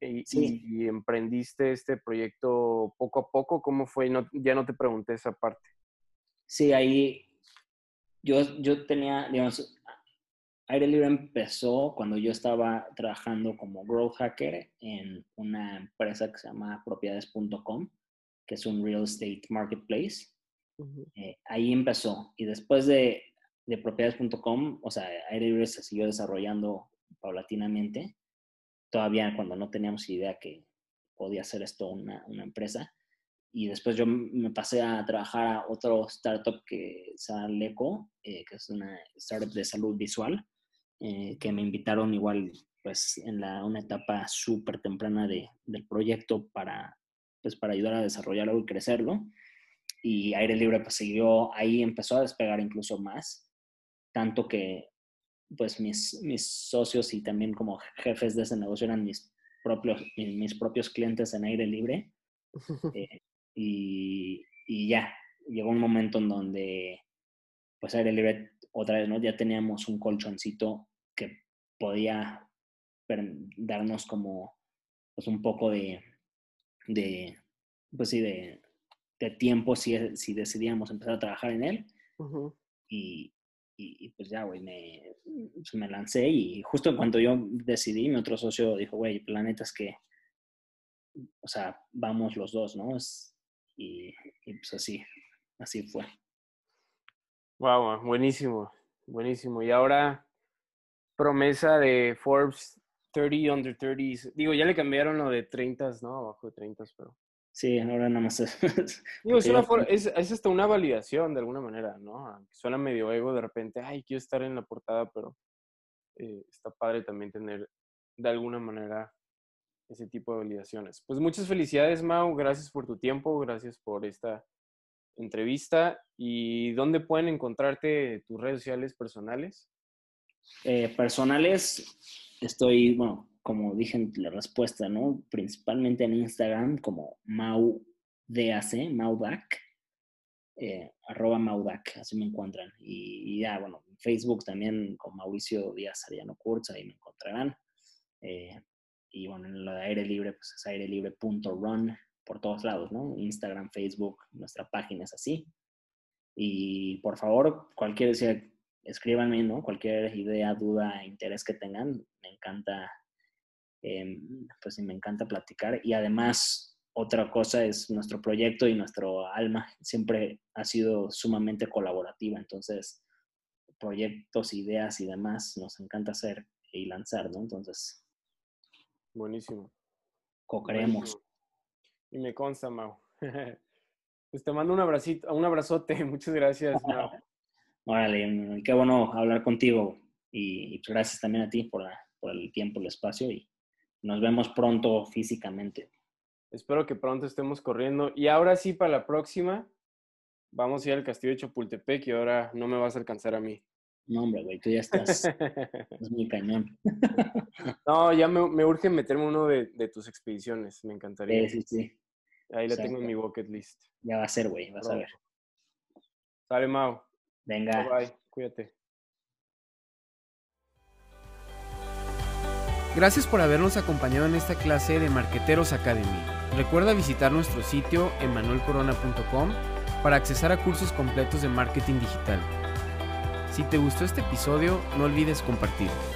S1: y, y, emprendiste este proyecto poco a poco. ¿Cómo fue? No, ya no te pregunté esa parte.
S2: Sí, ahí yo, yo tenía, digamos, Aire Libre empezó cuando yo estaba trabajando como growth hacker en una empresa que se llama propiedades.com, que es un real estate marketplace. Eh, ahí empezó. Y después de, de propiedades.com, o sea, Aire Libre se siguió desarrollando paulatinamente, todavía cuando no teníamos idea que podía ser esto una, una empresa y después yo me pasé a trabajar a otro startup que se llama Leco, eh, que es una startup de salud visual, eh, que me invitaron igual pues en la, una etapa súper temprana de, del proyecto para, pues, para ayudar a desarrollarlo y crecerlo. Y Aire Libre pues siguió ahí, empezó a despegar incluso más, tanto que pues mis, mis socios y también como jefes de ese negocio eran mis propios, mis propios clientes en Aire Libre. Eh, y, y ya, llegó un momento en donde, pues aire libre, otra vez, ¿no? Ya teníamos un colchoncito que podía darnos como, pues un poco de, de pues sí, de, de tiempo si, si decidíamos empezar a trabajar en él. y, y, pues ya, güey, me, pues me lancé y justo en cuanto yo decidí, mi otro socio dijo, güey, el planeta es que, o sea, vamos los dos, ¿no? Es, y, pues así, así fue.
S1: Wow, buenísimo, buenísimo. Y ahora, promesa de Forbes 30 under 30. Digo, ya le cambiaron lo de 30, ¿no? Abajo de 30, pero.
S2: Sí, ahora nada más es.
S1: Digo, es, una es, es, hasta una validación de alguna manera, ¿no? Suena medio ego de repente, ay, quiero estar en la portada, pero eh, está padre también tener de alguna manera ese tipo de validaciones. Pues muchas felicidades, Mau. Gracias por tu tiempo, gracias por esta entrevista. ¿Y dónde pueden encontrarte tus redes sociales personales?
S2: Eh, personales, estoy, bueno, como dije en la respuesta, ¿no? Principalmente en Instagram como MauDAC, Maudac, eh, arroba Maudac, así me encuentran. Y, ya, bueno, en Facebook también con Mauricio Díaz Ariano Kurz, ahí me encontrarán. Eh, y bueno, en lo de aire libre, pues es airelibre.run por todos lados, ¿no? Instagram, Facebook, nuestra página es así. Y por favor, cualquier, escríbanme, ¿no? Cualquier idea, duda, interés que tengan, me encanta, em, pues me encanta platicar. Y además, otra cosa es nuestro proyecto y nuestro alma siempre ha sido sumamente colaborativa. Entonces, proyectos, ideas y demás nos encanta hacer y lanzar, ¿no? Entonces.
S1: Buenísimo.
S2: Co-creemos.
S1: Y me consta, Mau. pues te mando un abracito, un abrazote. Muchas gracias, Mau.
S2: Órale, qué bueno hablar contigo y, pues, gracias también a ti por, por el tiempo, el espacio y nos vemos pronto físicamente.
S1: Espero que pronto estemos corriendo. Y ahora sí, para la próxima, vamos a ir al castillo de Chapultepec y ahora no me vas a alcanzar a mí.
S2: No, hombre, güey, tú ya estás. es muy cañón.
S1: no, ya me, me, urge meterme uno de, de, tus expediciones. Me encantaría.
S2: Sí, sí, sí.
S1: Ahí la tengo en mi bucket list.
S2: Ya va a ser, güey, vas a ver.
S1: Sale, Mau.
S2: Venga.
S1: Bye, bye. Cuídate. Gracias por habernos acompañado en esta clase de Marqueteros Academy. Recuerda visitar nuestro sitio emanuelcorona.com para accesar a cursos completos de marketing digital. Si te gustó este episodio, no olvides compartirlo.